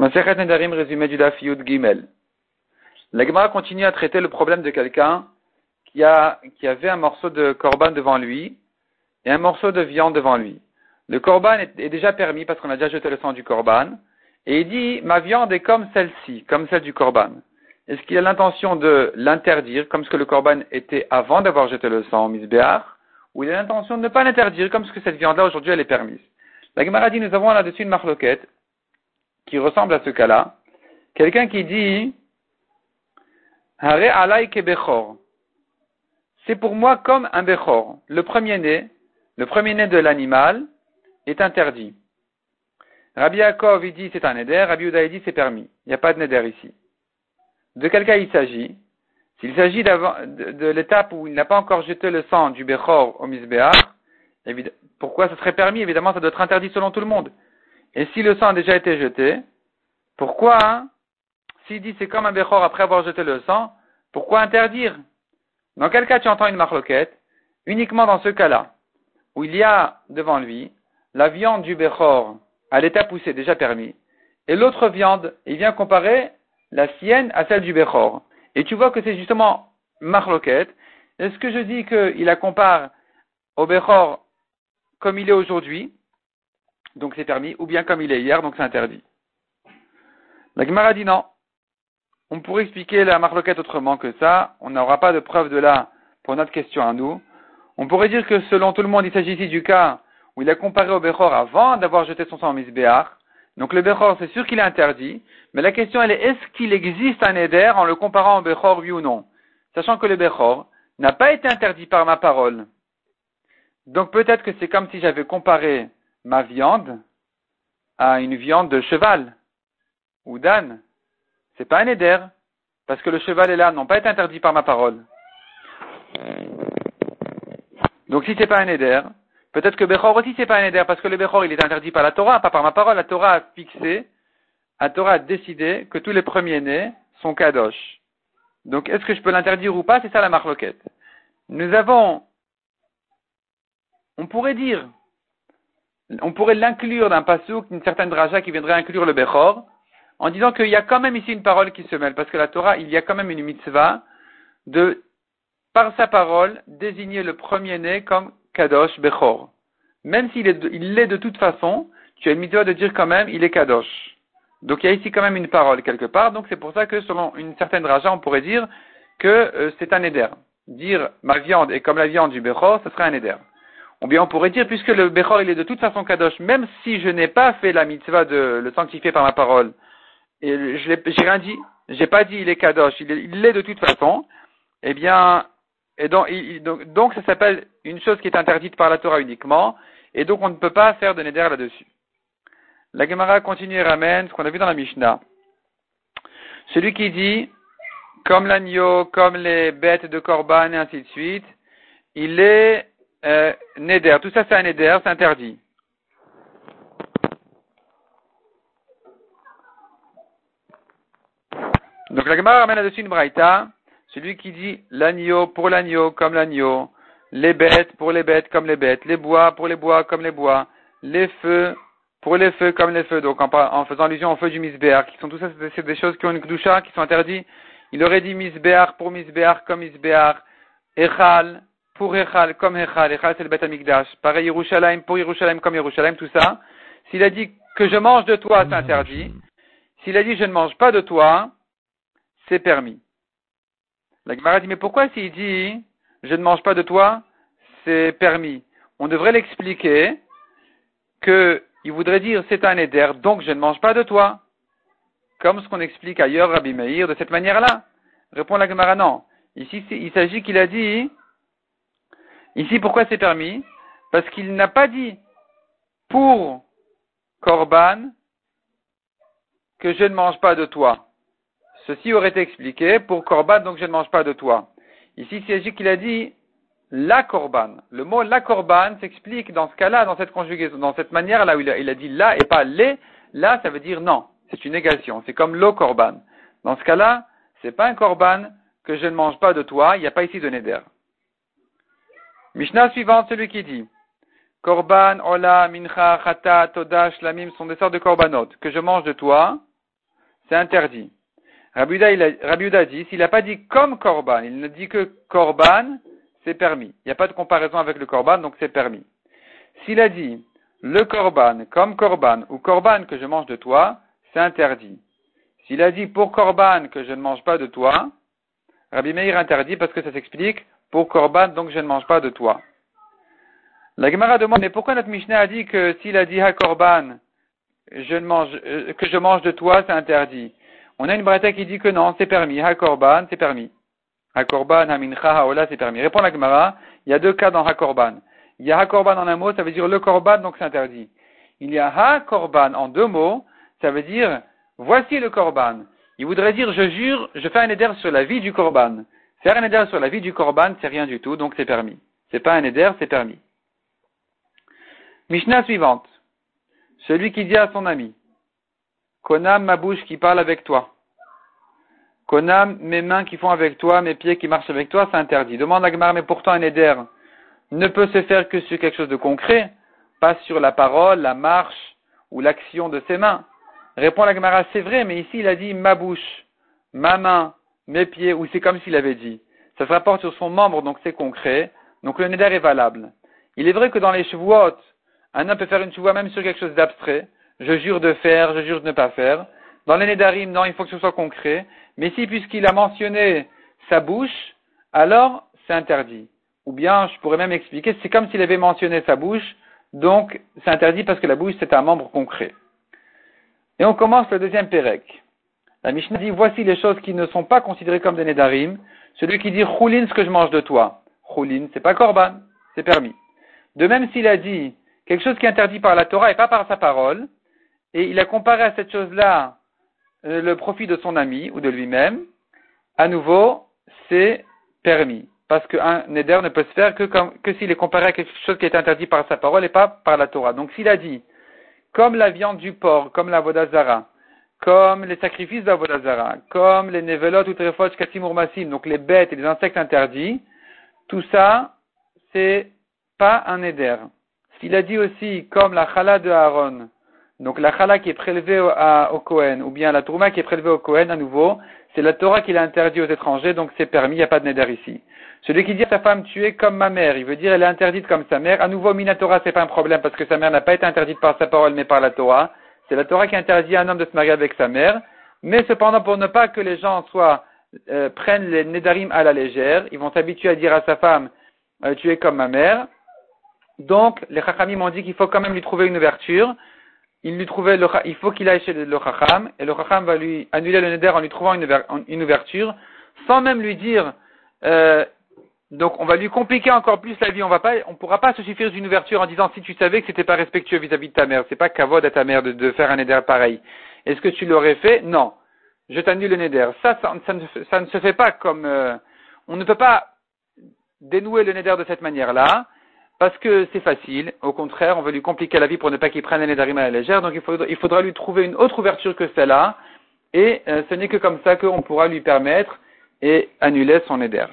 Nedarim, résumé du Daf Gimel. La Gemara continue à traiter le problème de quelqu'un qui, qui avait un morceau de korban devant lui et un morceau de viande devant lui. Le korban est, déjà permis parce qu'on a déjà jeté le sang du korban. Et il dit, ma viande est comme celle-ci, comme celle du korban. Est-ce qu'il a l'intention de l'interdire, comme ce que le korban était avant d'avoir jeté le sang au misbéach, ou il a l'intention de ne pas l'interdire, comme ce que cette viande-là aujourd'hui elle est permise? La Gemara dit, nous avons là-dessus une marloquette qui ressemble à ce cas-là. Quelqu'un qui dit, Hare alay bechor. C'est pour moi comme un bechor. Le premier-né, le premier-né de l'animal est interdit. Rabbi Yaakov, dit c'est un neder, Rabbi Uda, dit c'est permis. Il n'y a pas de neder ici. De quel cas il s'agit? S'il s'agit de, l'étape où il n'a pas encore jeté le sang du Bechor au Misbéach, pourquoi ce serait permis? Évidemment, ça doit être interdit selon tout le monde. Et si le sang a déjà été jeté, pourquoi, s'il dit c'est comme un Bechor après avoir jeté le sang, pourquoi interdire? Dans quel cas tu entends une marloquette? Uniquement dans ce cas-là, où il y a devant lui la viande du Bechor à l'état poussé déjà permis, et l'autre viande, il vient comparer la sienne à celle du Bechor. Et tu vois que c'est justement marloquette. Est-ce que je dis qu'il la compare au Bechor comme il est aujourd'hui, donc c'est permis, ou bien comme il est hier, donc c'est interdit. La Gemara dit non. On pourrait expliquer la marloquette autrement que ça. On n'aura pas de preuve de là pour notre question à nous. On pourrait dire que selon tout le monde, il s'agit ici du cas où il a comparé au Bechor avant d'avoir jeté son sang en Misbéar. Donc le Bechor, c'est sûr qu'il est interdit. Mais la question, elle est, est-ce qu'il existe un Éder en le comparant au Bechor, oui ou non? Sachant que le Bechor n'a pas été interdit par ma parole. Donc peut-être que c'est comme si j'avais comparé ma viande à une viande de cheval ou d'âne. C'est pas un éder, parce que le cheval et l'âne n'ont pas été interdits par ma parole. Donc si c'est pas un éder, peut-être que Bechor aussi c'est pas un éder, parce que le Bechor il est interdit par la Torah, pas par ma parole. La Torah a fixé, la Torah a décidé que tous les premiers-nés sont kadosh. Donc est-ce que je peux l'interdire ou pas? C'est ça la marloquette. Nous avons, on pourrait dire, on pourrait l'inclure d'un pasouk, une certaine draja qui viendrait inclure le Bechor, en disant qu'il y a quand même ici une parole qui se mêle, parce que la Torah, il y a quand même une mitzvah de, par sa parole, désigner le premier-né comme Kadosh Bechor. Même s'il est, il l'est de toute façon, tu as une mitzvah de dire quand même, il est Kadosh. Donc il y a ici quand même une parole quelque part, donc c'est pour ça que selon une certaine draja, on pourrait dire que euh, c'est un éder. Dire ma viande est comme la viande du Bechor, ce serait un éder. Ou bien on pourrait dire, puisque le Bechor il est de toute façon Kadosh, même si je n'ai pas fait la mitzvah de le sanctifier par ma parole, je n'ai rien dit, j'ai pas dit il est Kadosh, il l'est de toute façon, eh bien, et donc, il, donc, donc ça s'appelle une chose qui est interdite par la Torah uniquement, et donc on ne peut pas faire de Neder là-dessus. La Gemara continue et ramène ce qu'on a vu dans la Mishnah. Celui qui dit, comme l'agneau, comme les bêtes de Korban et ainsi de suite, il est euh, Neder. Tout ça c'est un Neder, c'est interdit. Donc la Gemara ramène là-dessus une braïta. Celui qui dit l'agneau pour l'agneau comme l'agneau, les bêtes pour les bêtes comme les bêtes, les bois pour les bois comme les bois, les feux pour les feux comme les feux. Donc en, faisant allusion au feu du misbéar, qui sont tout ça, c'est des choses qui ont une kdusha, qui sont interdites. Il aurait dit misbéar pour misbéar comme misbéar, echal pour echal comme echal, echal c'est le bête amigdash. Pareil Yerushalayim pour Yerushalayim comme Yerushalayim, tout ça. S'il a dit que je mange de toi, c'est interdit. S'il a dit je ne mange pas de toi, c'est permis. La Gemara dit, mais pourquoi s'il dit, je ne mange pas de toi, c'est permis? On devrait l'expliquer qu'il voudrait dire, c'est un éder, donc je ne mange pas de toi. Comme ce qu'on explique ailleurs, Rabbi Meir, de cette manière-là. Répond la Gemara, non. Ici, il s'agit qu'il a dit, ici, pourquoi c'est permis? Parce qu'il n'a pas dit, pour Korban, que je ne mange pas de toi. Ceci aurait été expliqué pour korban, donc je ne mange pas de toi. Ici, il s'agit qu'il a dit la korban. Le mot la korban s'explique dans ce cas-là, dans cette conjugaison, dans cette manière-là où il a, dit la et pas les. Là, ça veut dire non. C'est une négation. C'est comme lo korban. Dans ce cas-là, c'est pas un korban que je ne mange pas de toi. Il n'y a pas ici de neder. Mishnah suivante, celui qui dit Korban, Ola, Mincha, Chata, Toda, Shlamim sont des sortes de korbanot que je mange de toi c'est interdit. Rabiuda, il a, dit, s'il n'a pas dit comme korban, il ne dit que korban, c'est permis. Il n'y a pas de comparaison avec le korban, donc c'est permis. S'il a dit le korban comme korban ou korban que je mange de toi, c'est interdit. S'il a dit pour korban que je ne mange pas de toi, Rabbi Meir interdit parce que ça s'explique pour korban donc je ne mange pas de toi. La Gemara demande mais pourquoi notre Mishnah a dit que s'il a dit ne mange, euh, que je mange de toi c'est interdit? On a une brata qui dit que non c'est permis ha korban c'est permis. Ha korban ha mincha ha c'est permis. Répond la Gemara il y a deux cas dans ha korban. Il y a ha korban en un mot ça veut dire le korban donc c'est interdit. Il y a ha korban en deux mots ça veut dire voici le korban. Il voudrait dire, je jure, je fais un éder sur la vie du korban. Faire un éder sur la vie du korban, c'est rien du tout, donc c'est permis. C'est pas un éder, c'est permis. Mishnah suivante. Celui qui dit à son ami, Konam, ma bouche qui parle avec toi. Konam, mes mains qui font avec toi, mes pieds qui marchent avec toi, c'est interdit. Demande à Gmar, mais pourtant un éder ne peut se faire que sur quelque chose de concret, pas sur la parole, la marche ou l'action de ses mains. Répond la Gemara, c'est vrai, mais ici il a dit ma bouche, ma main, mes pieds, ou c'est comme s'il avait dit. Ça se rapporte sur son membre, donc c'est concret. Donc le neder est valable. Il est vrai que dans les chevaux un homme peut faire une chevoie même sur quelque chose d'abstrait. Je jure de faire, je jure de ne pas faire. Dans les nedarim, non, il faut que ce soit concret. Mais si, puisqu'il a mentionné sa bouche, alors c'est interdit. Ou bien, je pourrais même expliquer, c'est comme s'il avait mentionné sa bouche, donc c'est interdit parce que la bouche c'est un membre concret. Et on commence le deuxième Pérec. La Mishnah dit, voici les choses qui ne sont pas considérées comme des Nedarim. Celui qui dit, choulin, ce que je mange de toi. Choulin, c'est pas korban, c'est permis. De même s'il a dit quelque chose qui est interdit par la Torah et pas par sa parole, et il a comparé à cette chose-là euh, le profit de son ami ou de lui-même, à nouveau, c'est permis. Parce qu'un Neder ne peut se faire que, que s'il est comparé à quelque chose qui est interdit par sa parole et pas par la Torah. Donc s'il a dit, comme la viande du porc, comme la vodazara, comme les sacrifices de la vodazara, comme les nevelot ou trefot katimur massim, donc les bêtes et les insectes interdits, tout ça, c'est pas un éder. S'il a dit aussi comme la chala de Aaron, donc la chala qui est prélevée au, Kohen, ou bien la tourma qui est prélevée au Kohen à nouveau, c'est la Torah qui l'a interdit aux étrangers, donc c'est permis, il n'y a pas de neder ici. Celui qui dit à sa femme, tu es comme ma mère, il veut dire elle est interdite comme sa mère. À nouveau, Minatora, c'est pas un problème parce que sa mère n'a pas été interdite par sa parole mais par la Torah. C'est la Torah qui interdit à un homme de se marier avec sa mère. Mais cependant, pour ne pas que les gens soient, euh, prennent les Nedarim à la légère, ils vont s'habituer à dire à sa femme, euh, tu es comme ma mère. Donc, les Chachamim m'ont dit qu'il faut quand même lui trouver une ouverture. Il lui trouvait il faut qu'il aille chez le Chacham, et le Chacham va lui annuler le Neder en lui trouvant une, ouverture, sans même lui dire, euh, donc on va lui compliquer encore plus la vie. On va pas, on pourra pas se suffire d'une ouverture en disant si tu savais que c'était pas respectueux vis-à-vis de ta mère. C'est pas cavode à ta mère de, faire un éder pareil. Est-ce que tu l'aurais fait? Non. Je t'annule le neder. Ça, ça, ne, se fait pas comme euh, on ne peut pas dénouer le neder de cette manière-là parce que c'est facile. Au contraire, on veut lui compliquer la vie pour ne pas qu'il prenne un neder à la légère. Donc il faudra, lui trouver une autre ouverture que celle-là. Et euh, ce n'est que comme ça qu'on pourra lui permettre et annuler son neder.